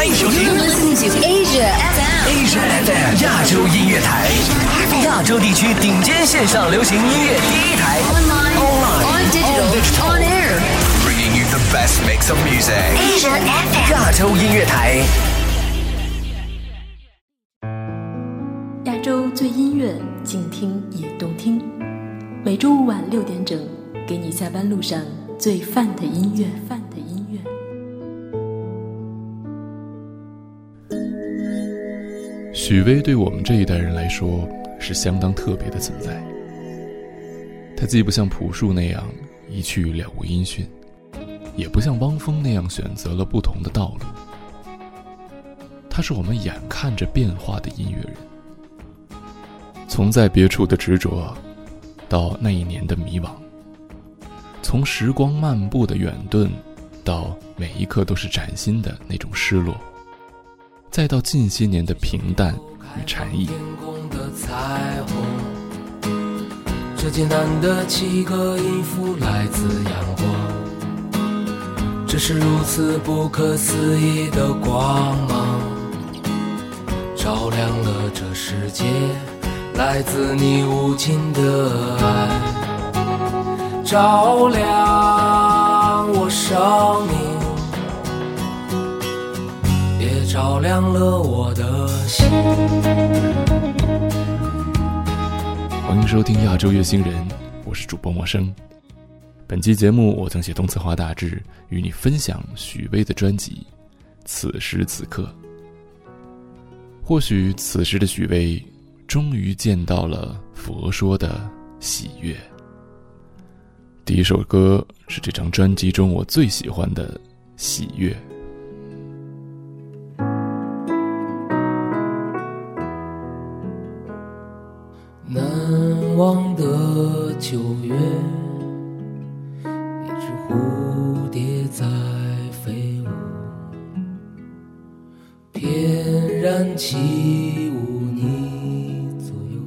欢迎收听 Asia FM，Asia FM 亚洲音乐台，亚洲地区顶尖线上流行音乐第一台，Online，On Digital，On Air，The Best Mix of Music，Asia FM 亚洲音乐台，亚洲最音乐，静听也动听，每周五晚六点整，给你下班路上最范的音乐。范。许巍对我们这一代人来说是相当特别的存在。他既不像朴树那样一去了无音讯，也不像汪峰那样选择了不同的道路。他是我们眼看着变化的音乐人，从在别处的执着，到那一年的迷惘；从时光漫步的远遁，到每一刻都是崭新的那种失落。再到近些年的平淡与禅意，天空的彩虹，这简单的七个音符来自阳光，这是如此不可思议的光芒，照亮了这世界，来自你无尽的爱，照亮我生命。照亮了我的心。欢迎收听《亚洲乐星人》，我是主播陌生。本期节目我将写动词化大志，与你分享许巍的专辑《此时此刻》。或许此时的许巍，终于见到了佛说的喜悦。第一首歌是这张专辑中我最喜欢的《喜悦》。忘的九月，一只蝴蝶在飞舞，翩然起舞你左右，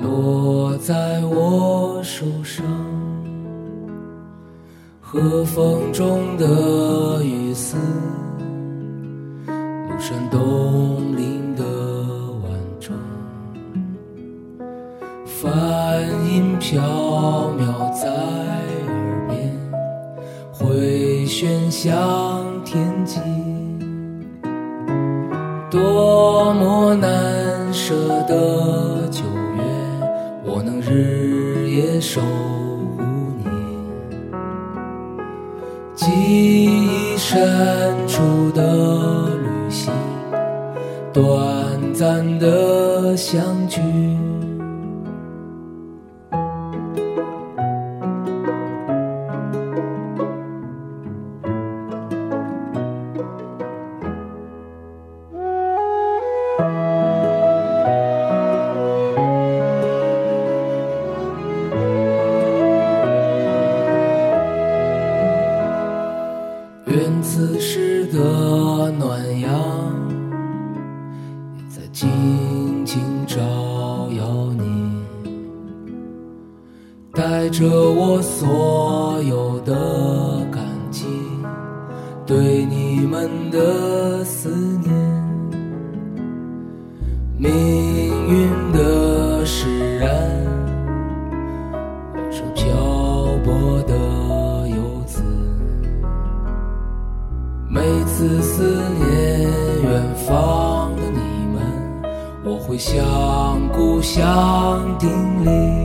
落在我手上。和风中的雨丝，庐山东多么难舍的九月，我能日夜守护你。记忆深处的旅行，短暂的相聚。所有的感激，对你们的思念，命运的使然，是漂泊的游子。每次思念远方的你们，我会向故乡叮咛，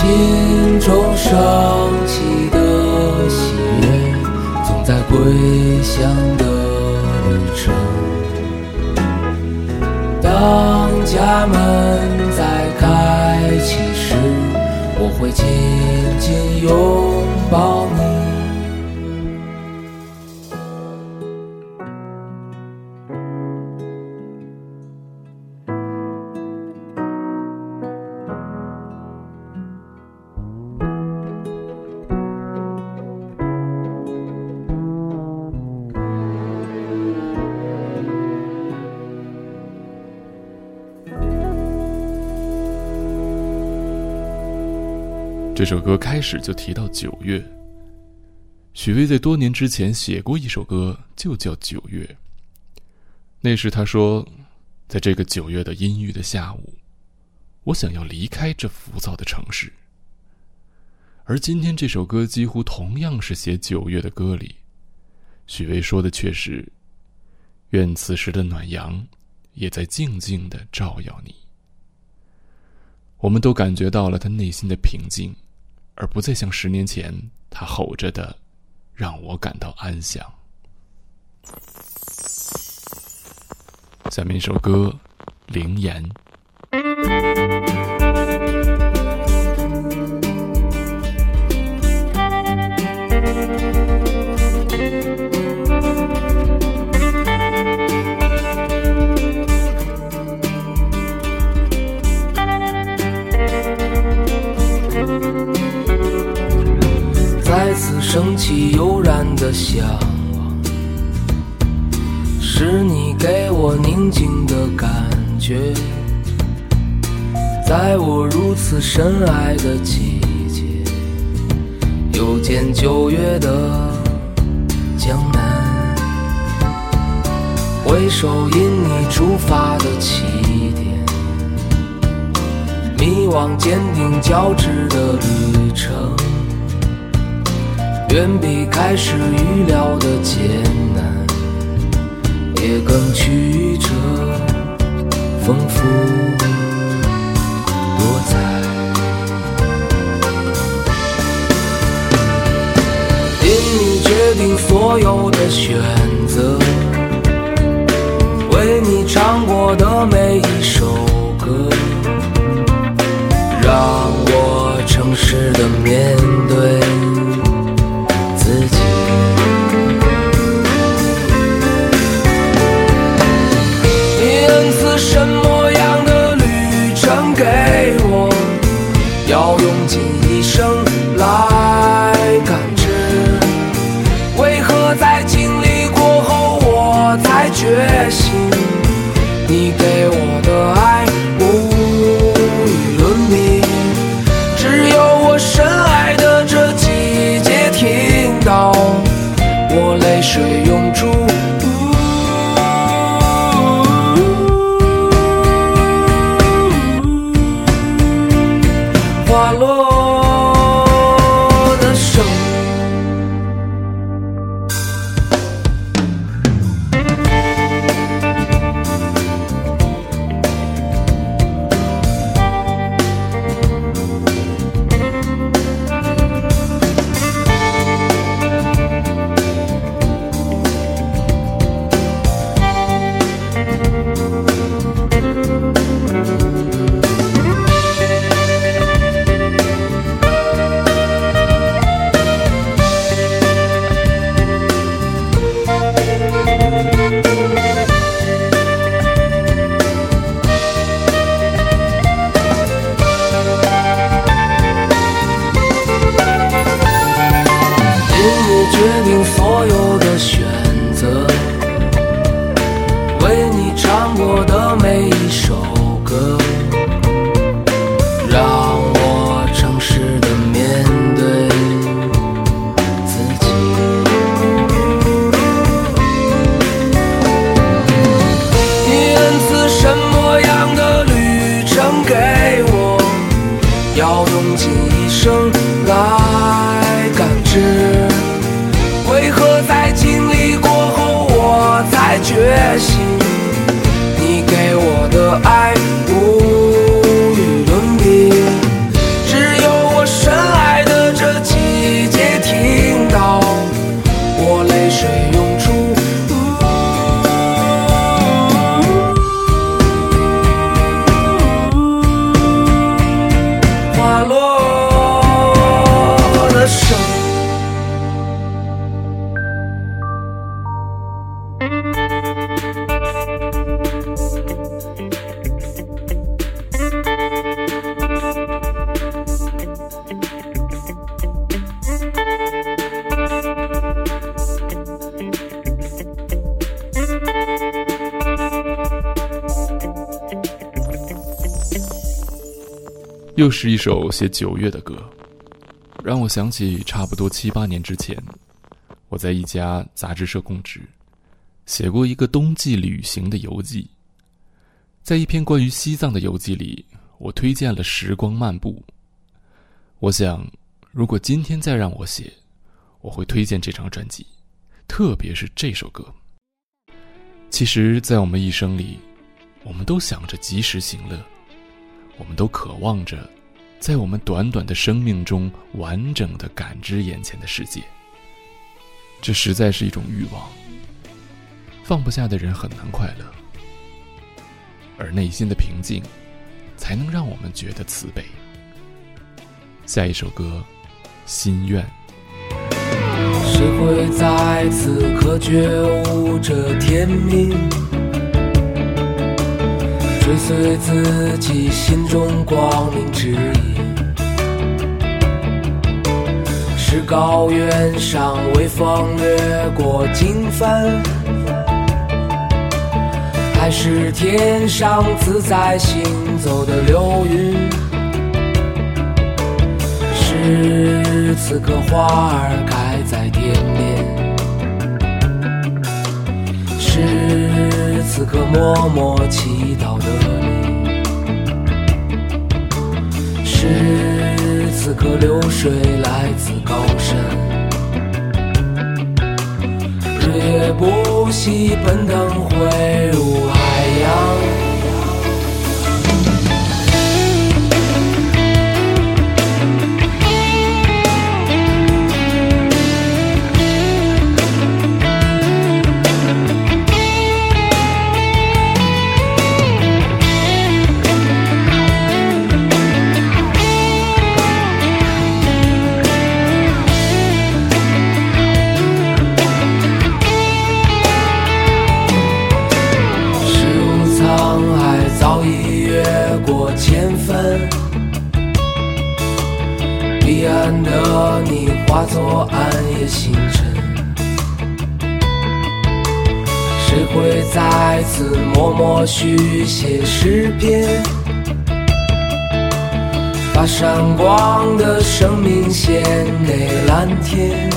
心中升起的喜悦，总在归乡的旅程。当家门再开启时，我会紧紧拥抱你。这首歌开始就提到九月。许巍在多年之前写过一首歌，就叫《九月》。那时他说，在这个九月的阴郁的下午，我想要离开这浮躁的城市。而今天这首歌几乎同样是写九月的歌里，许巍说的却是：“愿此时的暖阳，也在静静的照耀你。”我们都感觉到了他内心的平静。而不再像十年前他吼着的，让我感到安详。下面一首歌，《灵岩》。起悠然的向往，是你给我宁静的感觉。在我如此深爱的季节，又见九月的江南，回首因你出发的起点，迷惘坚定交织的旅程。远比开始预料的艰难，也更曲折、丰富、多彩。因你决定所有的选择，为你唱过的每一首歌，让我诚实又是一首写九月的歌，让我想起差不多七八年之前，我在一家杂志社供职，写过一个冬季旅行的游记。在一篇关于西藏的游记里，我推荐了《时光漫步》。我想，如果今天再让我写，我会推荐这张专辑，特别是这首歌。其实，在我们一生里，我们都想着及时行乐。我们都渴望着，在我们短短的生命中，完整的感知眼前的世界。这实在是一种欲望。放不下的人很难快乐，而内心的平静，才能让我们觉得慈悲。下一首歌，《心愿》。谁会在此刻觉悟这天命？追随自己心中光明指引，是高原上微风掠过经幡，还是天上自在行走的流云？是此刻花儿开此刻默默祈祷的你，是此刻流水来自高山，日夜不息奔腾汇入海写诗篇？把闪光的生命献给蓝天。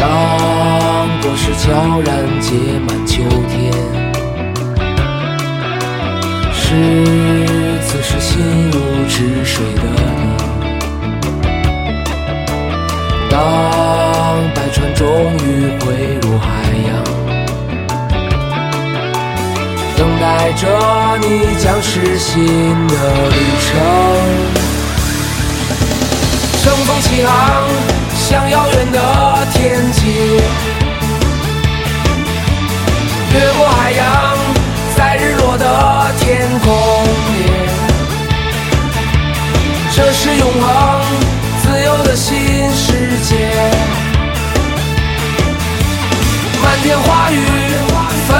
当果实悄然结满秋天，是此时心如止水的你。当百川终于汇入海洋，等待着你将是新的旅程。乘风起航，向遥远的天际，越过海洋，在日落的天空里，这是永恒自由的新世界。漫天花雨纷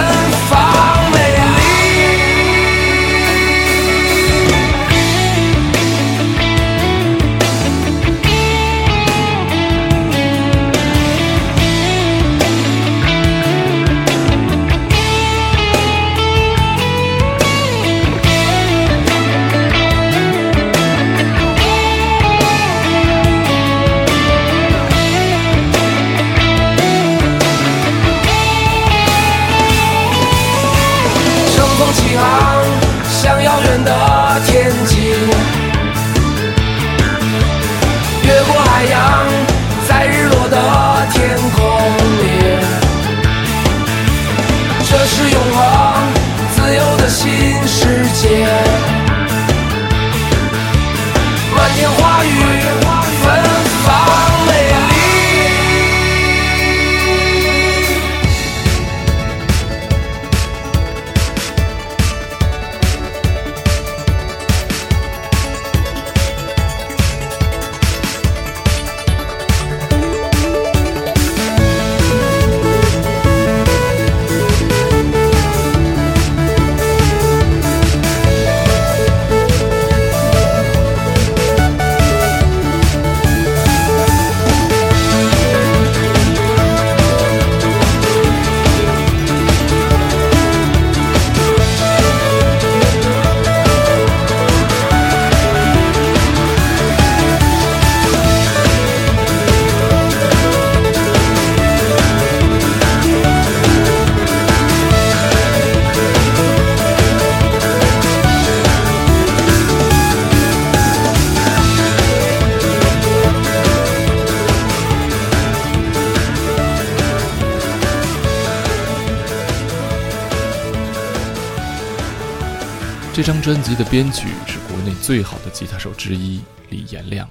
张专辑的编曲是国内最好的吉他手之一李延亮。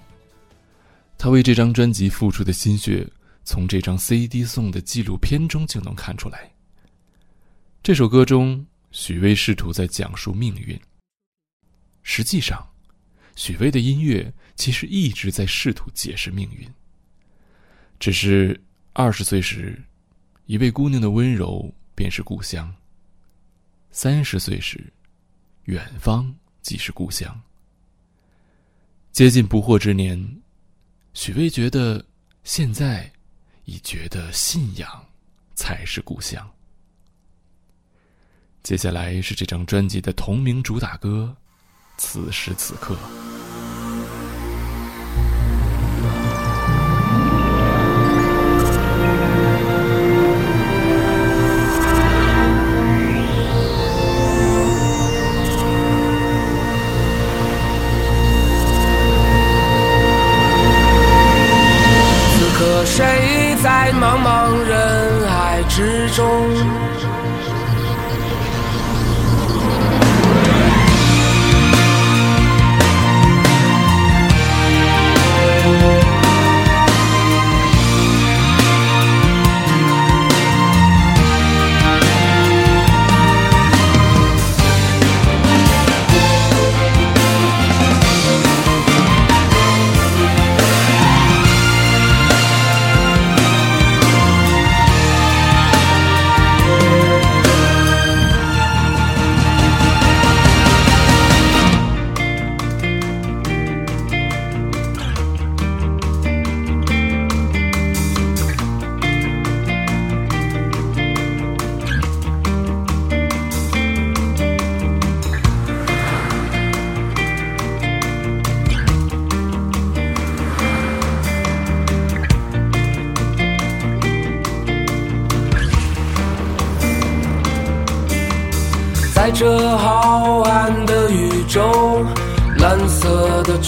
他为这张专辑付出的心血，从这张 CD 送的纪录片中就能看出来。这首歌中，许巍试图在讲述命运。实际上，许巍的音乐其实一直在试图解释命运。只是二十岁时，一位姑娘的温柔便是故乡；三十岁时，远方即是故乡。接近不惑之年，许巍觉得现在已觉得信仰才是故乡。接下来是这张专辑的同名主打歌《此时此刻》。中？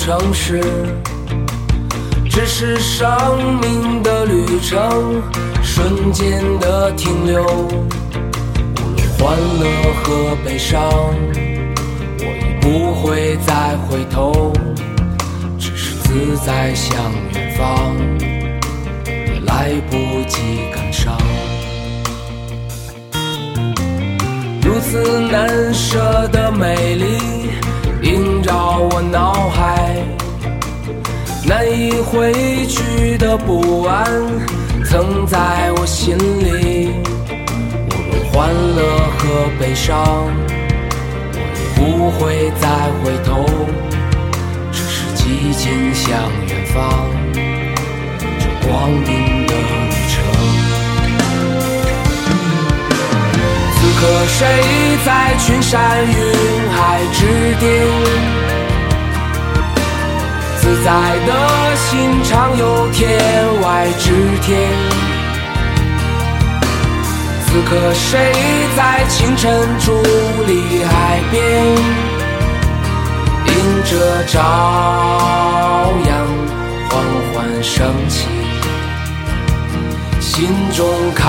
城市，只是生命的旅程，瞬间的停留。无论欢乐和悲伤，我已不会再回头，只是自在向远方，也来不及感伤。如此难舍的美丽，映照我脑海。难以挥去的不安，曾在我心里。无论欢乐和悲伤，我也不会再回头，只是寂静向远方，这光明的旅程。此刻谁在群山云海之巅？自在的心常有天外之天。此刻谁在清晨伫立海边？迎着朝阳缓缓升起，心中开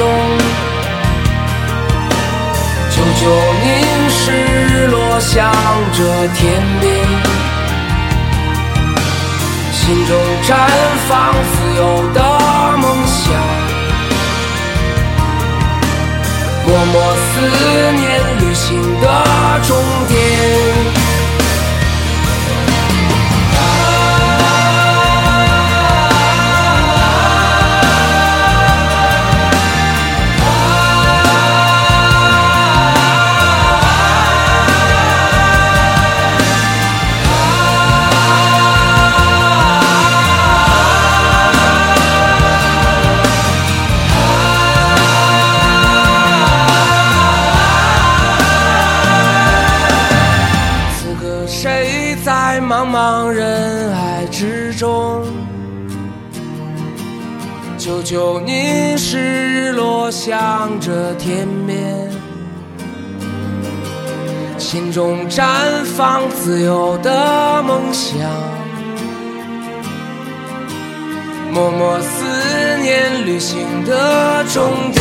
中？久久凝视落向这天边，心中绽放自由的梦想。默默思念旅行的终点。向着天边，心中绽放自由的梦想。默默思念旅行的终点。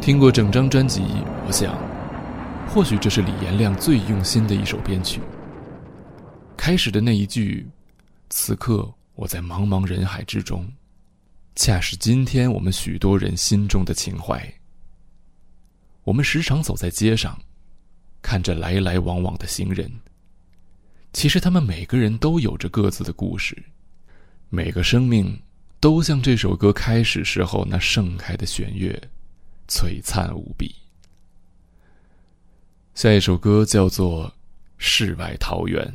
听过整张专辑，我想，或许这是李延亮最用心的一首编曲。开始的那一句“此刻我在茫茫人海之中”，恰是今天我们许多人心中的情怀。我们时常走在街上，看着来来往往的行人，其实他们每个人都有着各自的故事，每个生命都像这首歌开始时候那盛开的弦乐。璀璨无比。下一首歌叫做《世外桃源》。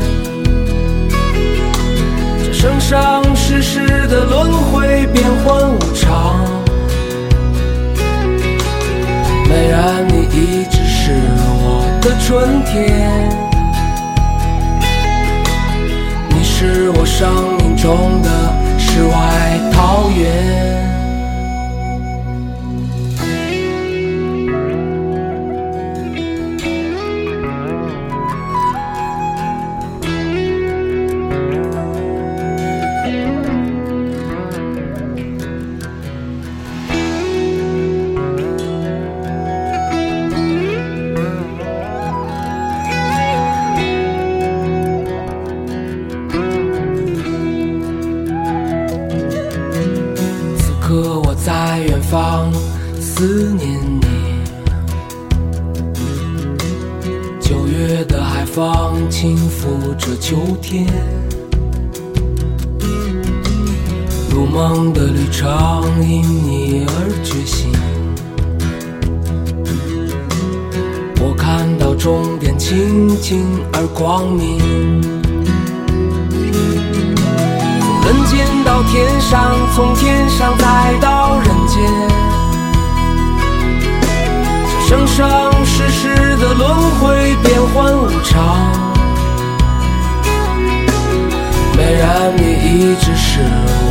生生世世的轮回变幻无常。美然，你一直是我的春天，你是我生命中的世外桃源。光因你而觉醒。我看到终点清净而光明。从人间到天上，从天上再到人间，这生生世世的轮回变幻无常。美然，你一直是我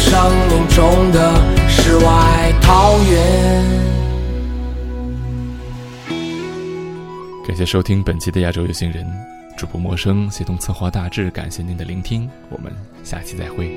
生命中的世外桃源。感谢收听本期的亚洲有心人，主播陌生协同策划大致，感谢您的聆听，我们下期再会。